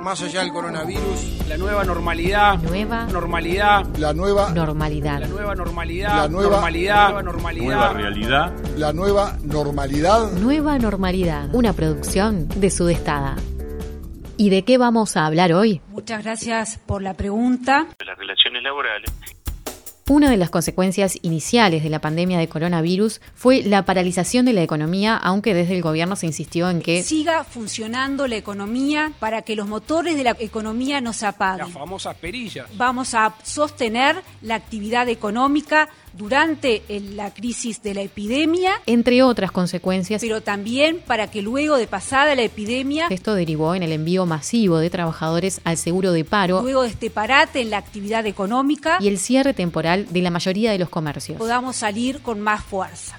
Más allá del coronavirus, la nueva normalidad, Nueva normalidad, la nueva, normalidad. la nueva normalidad, La nueva- normalidad, nueva normalidad, nueva realidad la nueva normalidad. Nueva normalidad. Una producción de Sudestada. ¿Y de qué vamos a hablar hoy? Muchas gracias por la pregunta. las relaciones laborales. Una de las consecuencias iniciales de la pandemia de coronavirus fue la paralización de la economía, aunque desde el gobierno se insistió en que Siga funcionando la economía para que los motores de la economía no se las apaguen. famosas perillas. Vamos a sostener la actividad económica durante el- la crisis de la epidemia, entre otras consecuencias, pero también para que luego de pasada la epidemia, esto derivó en el envío masivo de trabajadores al seguro de paro luego de este parate en la actividad económica, y el cierre temporal de la mayoría de los comercios. podamos salir con más fuerza.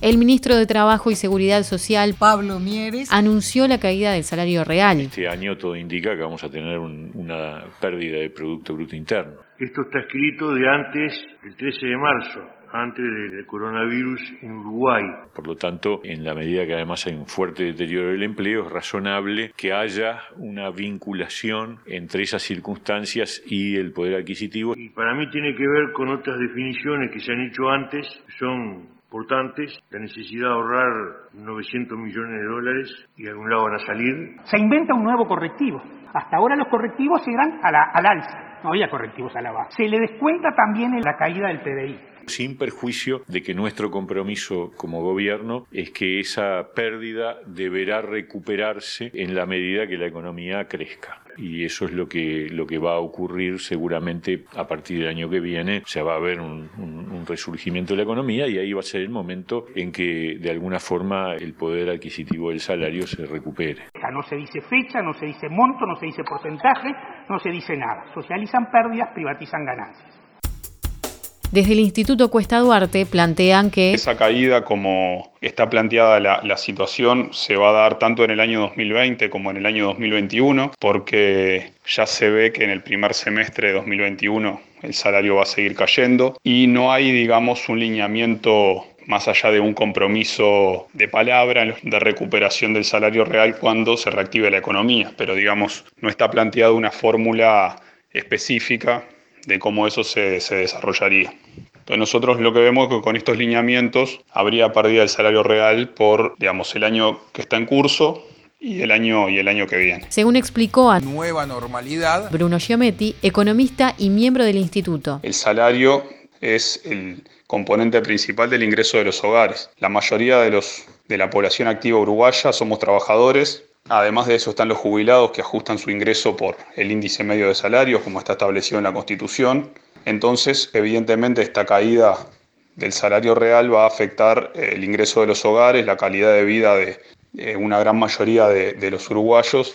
El ministro de Trabajo y Seguridad Social, Pablo Mieres. anunció la caída del salario real. este año todo indica que vamos a tener un- una pérdida de Producto Bruto Interno. Esto está escrito de antes del 13 de marzo, antes del coronavirus en Uruguay. Por lo tanto, en la medida que además hay un fuerte deterioro del empleo, es razonable que haya una vinculación entre esas circunstancias y el poder adquisitivo. Y para mí tiene que ver con otras definiciones que se han hecho antes, que son importantes. La necesidad de ahorrar 900 millones de dólares y de algún lado van a salir. se inventa un nuevo correctivo. Hasta ahora los correctivos eran a la- al alza, no había correctivos a la baja. Se le descuenta también en la caída del PDI. Sin perjuicio de que nuestro compromiso como gobierno es que esa pérdida deberá recuperarse en la medida que la economía crezca. Y eso es lo que, lo que va a ocurrir seguramente a partir del año que viene. O sea, va a haber un, resurgimiento de la economía y ahí va a ser el momento en que de alguna forma el poder adquisitivo del salario se recupere. No se dice fecha, no se dice monto, no se dice porcentaje, no se dice nada. Socializan pérdidas, privatizan ganancias. Desde el Instituto Cuesta Duarte plantean que Esa caída, como está planteada la, la situación, se va a dar tanto en el año 2020 como en el año 2021, porque ya se ve que en el primer semestre de 2021 el salario va a seguir cayendo y no hay, digamos, un lineamiento más allá de un compromiso de palabra de recuperación del salario real cuando se reactive la economía, pero digamos, no está planteada una fórmula específica de cómo eso se, se desarrollaría. Entonces nosotros lo que vemos es que con estos lineamientos habría pérdida del salario real por, digamos, el año que está en curso y el año, y el año que viene. según explicó a Nueva normalidad. Bruno Giometti, economista y miembro del instituto. El salario es el componente principal del ingreso de los hogares. La mayoría de, los, de la población activa uruguaya somos trabajadores. Además de eso están los jubilados que ajustan su ingreso por el índice medio de salarios, como está establecido en la Constitución. Entonces, evidentemente, esta caída del salario real va a afectar eh, el ingreso de los hogares, la calidad de vida de, de una gran mayoría de, los uruguayos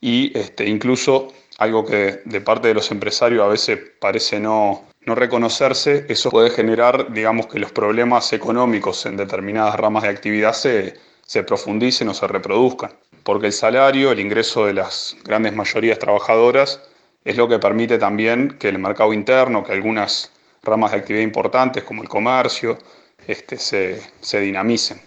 y este, incluso algo que de parte de los empresarios a veces parece no, no reconocerse, eso puede generar, digamos, que los problemas económicos en determinadas ramas de actividad se, se profundicen o se reproduzcan. Porque el salario, el ingreso de las grandes mayorías trabajadoras, es lo que permite también que el mercado interno, que algunas ramas de actividad importantes como el comercio, este, se, se dinamicen.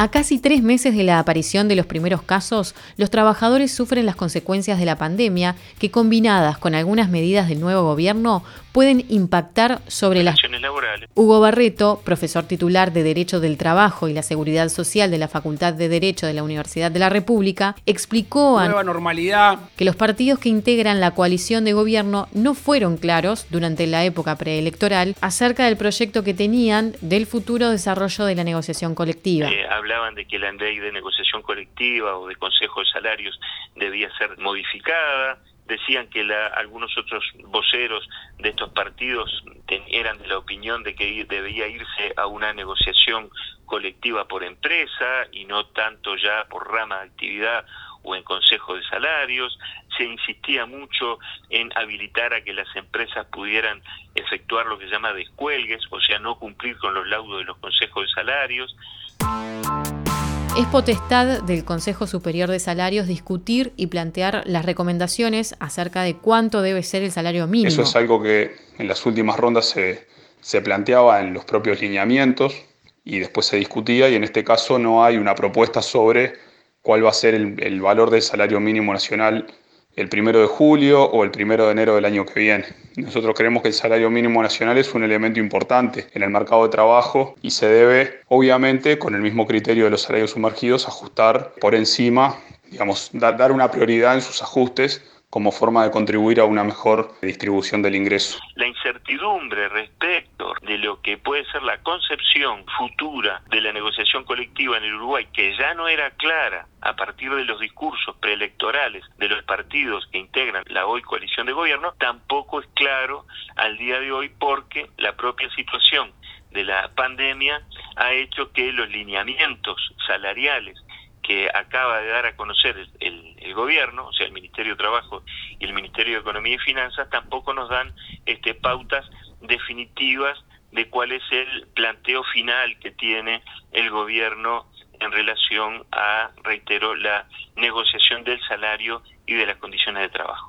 A casi tres meses de la aparición de los primeros casos, los trabajadores sufren las consecuencias de la pandemia que combinadas con algunas medidas del nuevo gobierno pueden impactar sobre las... Relaciones laborales. Hugo Barreto, profesor titular de Derecho del Trabajo y la Seguridad Social de la Facultad de Derecho de la Universidad de la República, explicó a Nueva normalidad, que los partidos que integran la coalición de gobierno no fueron claros durante la época preelectoral acerca del proyecto que tenían del futuro desarrollo de la negociación colectiva. Eh, hablaban de que la ley de negociación colectiva o de consejo de salarios debía ser modificada. Decían que la- algunos otros voceros de estos partidos eran de la opinión de que debía irse a una negociación colectiva por empresa y no tanto ya por rama de actividad o en consejo de salarios. Se insistía mucho en habilitar a que las empresas pudieran efectuar lo que se llama descuelgues, o sea, no cumplir con los laudos de los consejos de salarios. Es potestad del Consejo Superior de Salarios discutir y plantear las recomendaciones acerca de cuánto debe ser el salario mínimo. Eso es algo que en las últimas rondas se, se planteaba en los propios lineamientos y después se discutía y en este caso no hay una propuesta sobre cuál va a ser el, el valor del salario mínimo nacional el primero de julio o el primero de enero del año que viene. Nosotros creemos que el salario mínimo nacional es un elemento importante en el mercado de trabajo y se debe, obviamente, con el mismo criterio de los salarios sumergidos, ajustar por encima, digamos, dar una prioridad en sus ajustes como forma de contribuir a una mejor distribución del ingreso. La incertidumbre respecto de lo que puede ser la concepción futura de la negociación colectiva en el Uruguay, que ya no era clara a partir de los discursos preelectorales de los partidos que integran la hoy coalición de gobierno, tampoco es claro al día de hoy porque la propia situación de la pandemia ha hecho que los lineamientos salariales que acaba de dar a conocer el, gobierno, o sea, el Ministerio de Trabajo y el Ministerio de Economía y Finanzas, tampoco nos dan este, pautas definitivas de cuál es el planteo final que tiene el gobierno en relación a, reitero, la negociación del salario y de las condiciones de trabajo.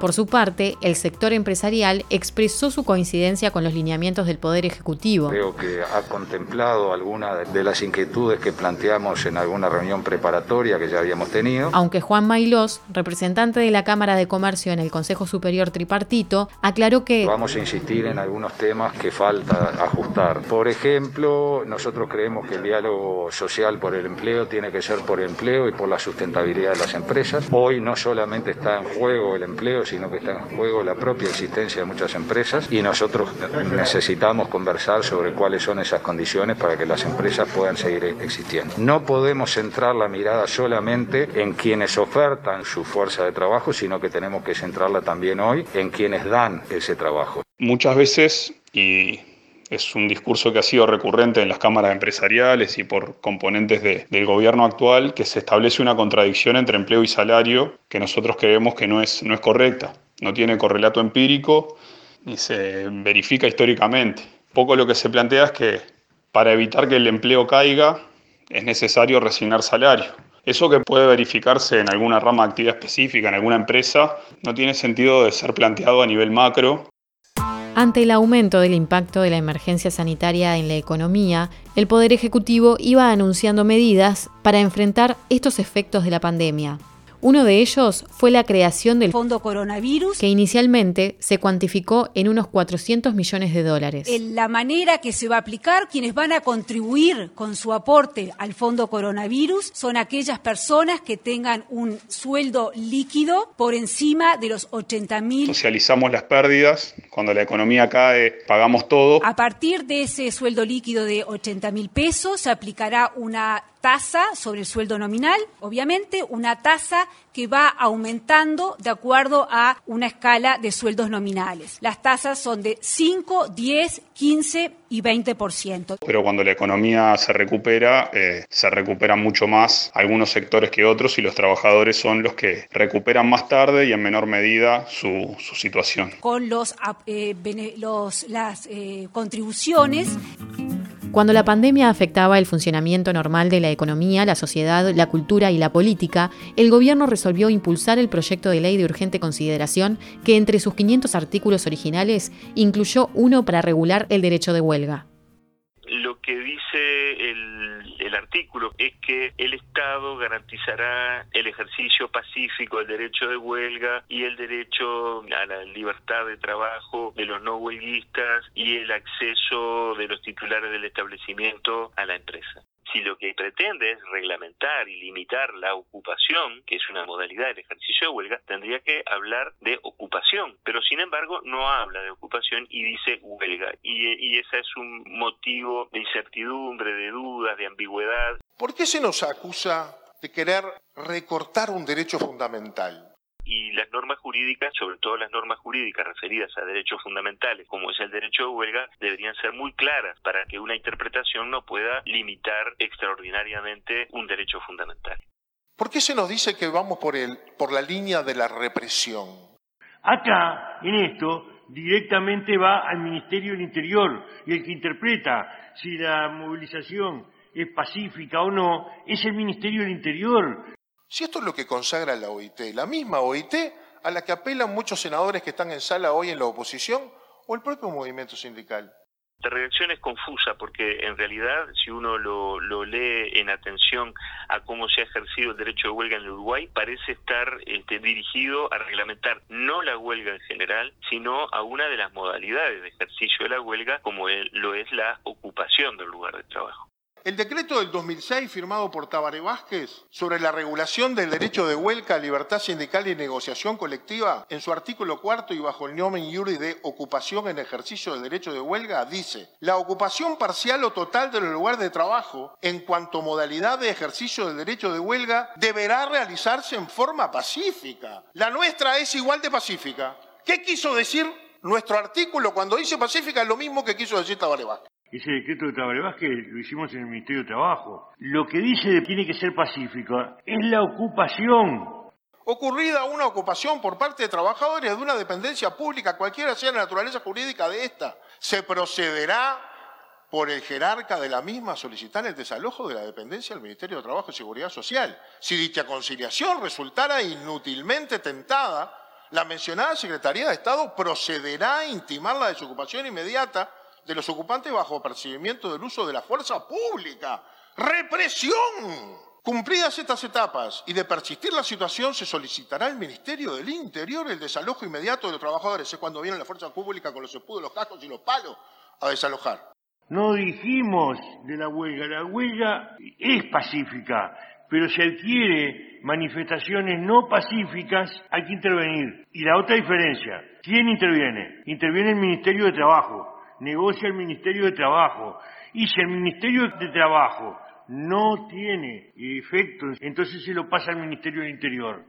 Por su parte, el sector empresarial expresó su coincidencia con los lineamientos del Poder Ejecutivo. Creo que ha contemplado algunas de las inquietudes que planteamos en alguna reunión preparatoria que ya habíamos tenido. Aunque Juan Mailós, representante de la Cámara de Comercio en el Consejo Superior Tripartito, aclaró que... Vamos a insistir en algunos temas que falta ajustar. Por ejemplo, nosotros creemos que el diálogo social por el empleo tiene que ser por el empleo y por la sustentabilidad de las empresas. Hoy no solamente está en juego el empleo, sino que está en juego la propia existencia de muchas empresas y nosotros necesitamos conversar sobre cuáles son esas condiciones para que las empresas puedan seguir existiendo. No podemos centrar la mirada solamente en quienes ofertan su fuerza de trabajo, sino que tenemos que centrarla también hoy en quienes dan ese trabajo. Muchas veces, y es un discurso que ha sido recurrente en las cámaras empresariales y por componentes del gobierno actual, que se establece una contradicción entre empleo y salario que nosotros creemos que no es, no es correcta, no tiene correlato empírico ni se verifica históricamente. Poco lo que se plantea es que para evitar que el empleo caiga es necesario resignar salario. Eso que puede verificarse en alguna rama de actividad específica, en alguna empresa, no tiene sentido de ser planteado a nivel macro ante el aumento del impacto de la emergencia sanitaria en la economía, el Poder Ejecutivo iba anunciando medidas para enfrentar estos efectos de la pandemia. Uno de ellos fue la creación del Fondo Coronavirus, que inicialmente se cuantificó en unos 400 millones de dólares. La manera que se va a aplicar, quienes van a contribuir con su aporte al Fondo Coronavirus, son aquellas personas que tengan un sueldo líquido por encima de los 80 mil. Socializamos las pérdidas, cuando la economía cae, pagamos todo. A partir de ese sueldo líquido de 80 mil pesos, se aplicará una tasa sobre el sueldo nominal, obviamente una tasa que va aumentando de acuerdo a una escala de sueldos nominales. Las tasas son de 5, 10, 15 y 20%. Pero cuando la economía se recupera, eh, se recuperan mucho más algunos sectores que otros y los trabajadores son los que recuperan más tarde y en menor medida su, su situación. Con los, eh, los las eh, contribuciones cuando la pandemia afectaba el funcionamiento normal de la economía, la sociedad, la cultura y la política, el gobierno resolvió impulsar el proyecto de ley de urgente consideración que entre sus 500 artículos originales incluyó uno para regular el derecho de huelga. Artículo es que el Estado garantizará el ejercicio pacífico del derecho de huelga y el derecho a la libertad de trabajo de los no huelguistas y el acceso de los titulares del establecimiento a la empresa. Si lo que pretende es reglamentar y limitar la ocupación, que es una modalidad del ejercicio de huelga, tendría que hablar de ocupación, pero sin embargo no habla de ocupación y dice huelga. Y, y ese es un motivo de incertidumbre, de dudas, de ambigüedad. ¿Por qué se nos acusa de querer recortar un derecho fundamental? Y las normas jurídicas, sobre todo las normas jurídicas referidas a derechos fundamentales, como es el derecho de huelga, deberían ser muy claras para que una interpretación no pueda limitar extraordinariamente un derecho fundamental. ¿Por qué se nos dice que vamos por, el, por la línea de la represión? Acá, en esto, directamente va al Ministerio del Interior y el que interpreta si la movilización es pacífica o no es el Ministerio del Interior. Si esto es lo que consagra la OIT, la misma OIT a la que apelan muchos senadores que están en sala hoy en la oposición o el propio movimiento sindical. La redacción es confusa porque en realidad si uno lo, lee en atención a cómo se ha ejercido el derecho de huelga en Uruguay, parece estar este, dirigido a reglamentar no la huelga en general, sino a una de las modalidades de ejercicio de la huelga como lo es la ocupación del lugar de trabajo. El decreto del 2006 firmado por Tabaré Vázquez sobre la regulación del derecho de huelga, libertad sindical y negociación colectiva, en su artículo cuarto y bajo el nomen iure de ocupación en ejercicio del derecho de huelga, dice, la ocupación parcial o total del lugar de trabajo en cuanto modalidad de ejercicio del derecho de huelga deberá realizarse en forma pacífica. La nuestra es igual de pacífica. ¿Qué quiso decir nuestro artículo cuando dice pacífica? Es lo mismo que quiso decir Tabaré Vázquez. Ese decreto de Tabaré Vázquez lo hicimos en el Ministerio de Trabajo. Lo que dice que tiene que ser pacífica es la ocupación. Ocurrida una ocupación por parte de trabajadores de una dependencia pública, cualquiera sea la naturaleza jurídica de esta, se procederá por el jerarca de la misma a solicitar el desalojo de la dependencia del Ministerio de Trabajo y Seguridad Social. Si dicha conciliación resultara inútilmente tentada, la mencionada Secretaría de Estado procederá a intimar la desocupación inmediata de los ocupantes bajo percibimiento del uso de la fuerza pública. ¡Represión! Cumplidas estas etapas y de persistir la situación, se solicitará al Ministerio del Interior el desalojo inmediato de los trabajadores. Es cuando viene la fuerza pública con los escudos, los cascos y los palos a desalojar. No dijimos de la huelga, la huelga es pacífica, pero si adquiere manifestaciones no pacíficas, hay que intervenir. Y la otra diferencia, ¿quién interviene? Interviene el Ministerio de Trabajo negocia el Ministerio de Trabajo. Y si el Ministerio de Trabajo no tiene efectos, entonces se lo pasa al Ministerio del Interior.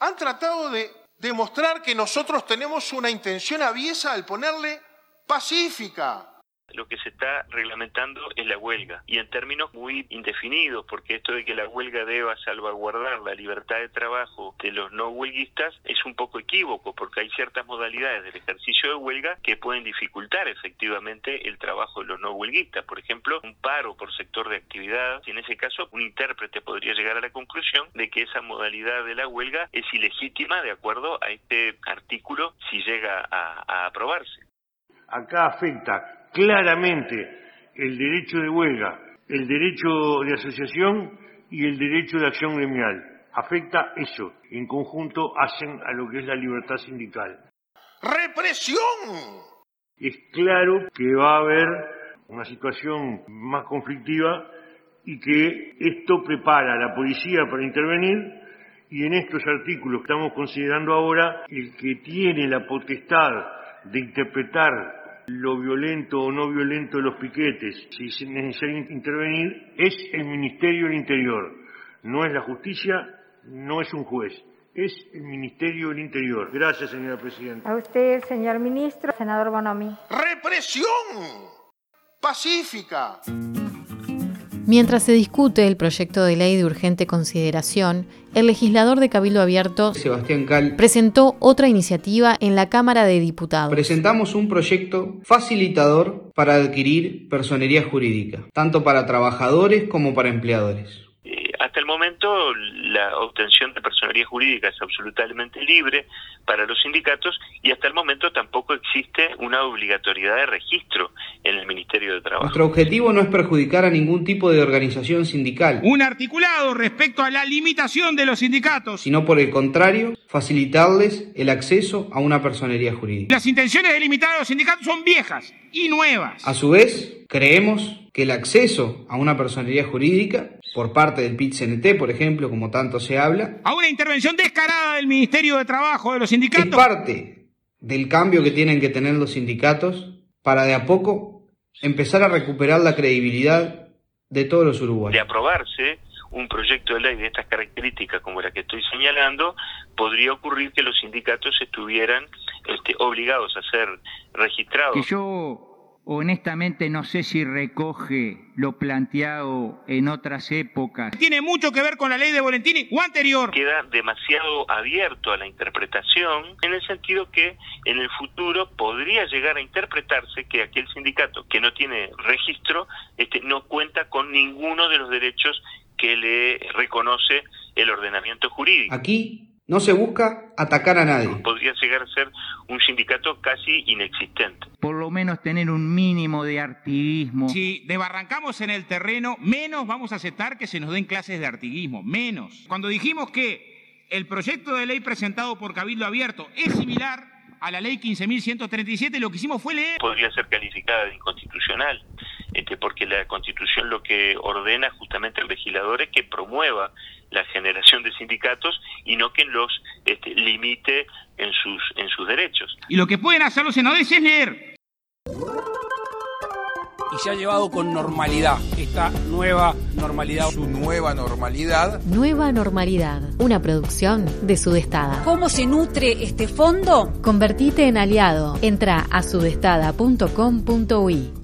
Han tratado de demostrar que nosotros tenemos una intención aviesa al ponerle pacífica, lo que se está reglamentando es la huelga y en términos muy indefinidos, porque esto de que la huelga deba salvaguardar la libertad de trabajo de los no huelguistas es un poco equívoco, porque hay ciertas modalidades del ejercicio de huelga que pueden dificultar efectivamente el trabajo de los no huelguistas. Por ejemplo, un paro por sector de actividad, en ese caso un intérprete podría llegar a la conclusión de que esa modalidad de la huelga es ilegítima de acuerdo a este artículo si llega a, a aprobarse. Acá afecta claramente el derecho de huelga, el derecho de asociación y el derecho de acción gremial. Afecta eso. En conjunto hacen a lo que es la libertad sindical. ¡Represión! Es claro que va a haber una situación más conflictiva y que esto prepara a la policía para intervenir y en estos artículos que estamos considerando ahora, el que tiene la potestad de interpretar lo violento o no violento de los piquetes, si es necesario intervenir, es el Ministerio del Interior. No es la justicia, no es un juez, es el Ministerio del Interior. Gracias, señora Presidenta. A usted, señor ministro, senador Bonomi. ¡Represión! Pacífica. Mientras se discute el proyecto de ley de urgente consideración, el legislador de Cabildo Abierto, Sebastián Cal, presentó otra iniciativa en la Cámara de Diputados. Presentamos un proyecto facilitador para adquirir personería jurídica, tanto para trabajadores como para empleadores. Hasta el momento la obtención de personería jurídica es absolutamente libre para los sindicatos y hasta el momento tampoco existe una obligatoriedad de registro en el Ministerio de Trabajo. Nuestro objetivo no es perjudicar a ningún tipo de organización sindical. Un articulado respecto a la limitación de los sindicatos. Sino por el contrario, facilitarles el acceso a una personería jurídica. Las intenciones de limitar a los sindicatos son viejas y nuevas. A su vez, creemos que el acceso a una personería jurídica por parte del PIT-CNT, por ejemplo, como tanto se habla, a una intervención descarada del Ministerio de Trabajo de los sindicatos, es parte del cambio que tienen que tener los sindicatos para de a poco empezar a recuperar la credibilidad de todos los uruguayos. De aprobarse un proyecto de ley de estas características como la que estoy señalando, podría ocurrir que los sindicatos estuvieran este, obligados a ser registrados. Que yo honestamente no sé si recoge lo planteado en otras épocas. Tiene mucho que ver con la ley de Volentini o anterior. Queda demasiado abierto a la interpretación en el sentido que en el futuro podría llegar a interpretarse que aquel sindicato que no tiene registro este, no cuenta con ninguno de los derechos que le reconoce el ordenamiento jurídico. Aquí No se busca atacar a nadie. Podría llegar a ser un sindicato casi inexistente. Por lo menos tener un mínimo de artiguismo. Si desbarrancamos en el terreno, menos vamos a aceptar que se nos den clases de artiguismo, menos. Cuando dijimos que el proyecto de ley presentado por Cabildo Abierto es similar a la ley 15.137, lo que hicimos fue leer. Podría ser calificada de inconstitucional, este, porque la Constitución lo que ordena justamente al legislador es que promueva la generación de sindicatos y no que los este, limite en sus, en sus derechos. Y lo que pueden hacer los senadores es leer. Y se ha llevado con normalidad esta nueva normalidad. Su nueva normalidad. Nueva Normalidad, una producción de Sudestada. ¿Cómo se nutre este fondo? Convertite en aliado. Entra a sudestada.com.uy.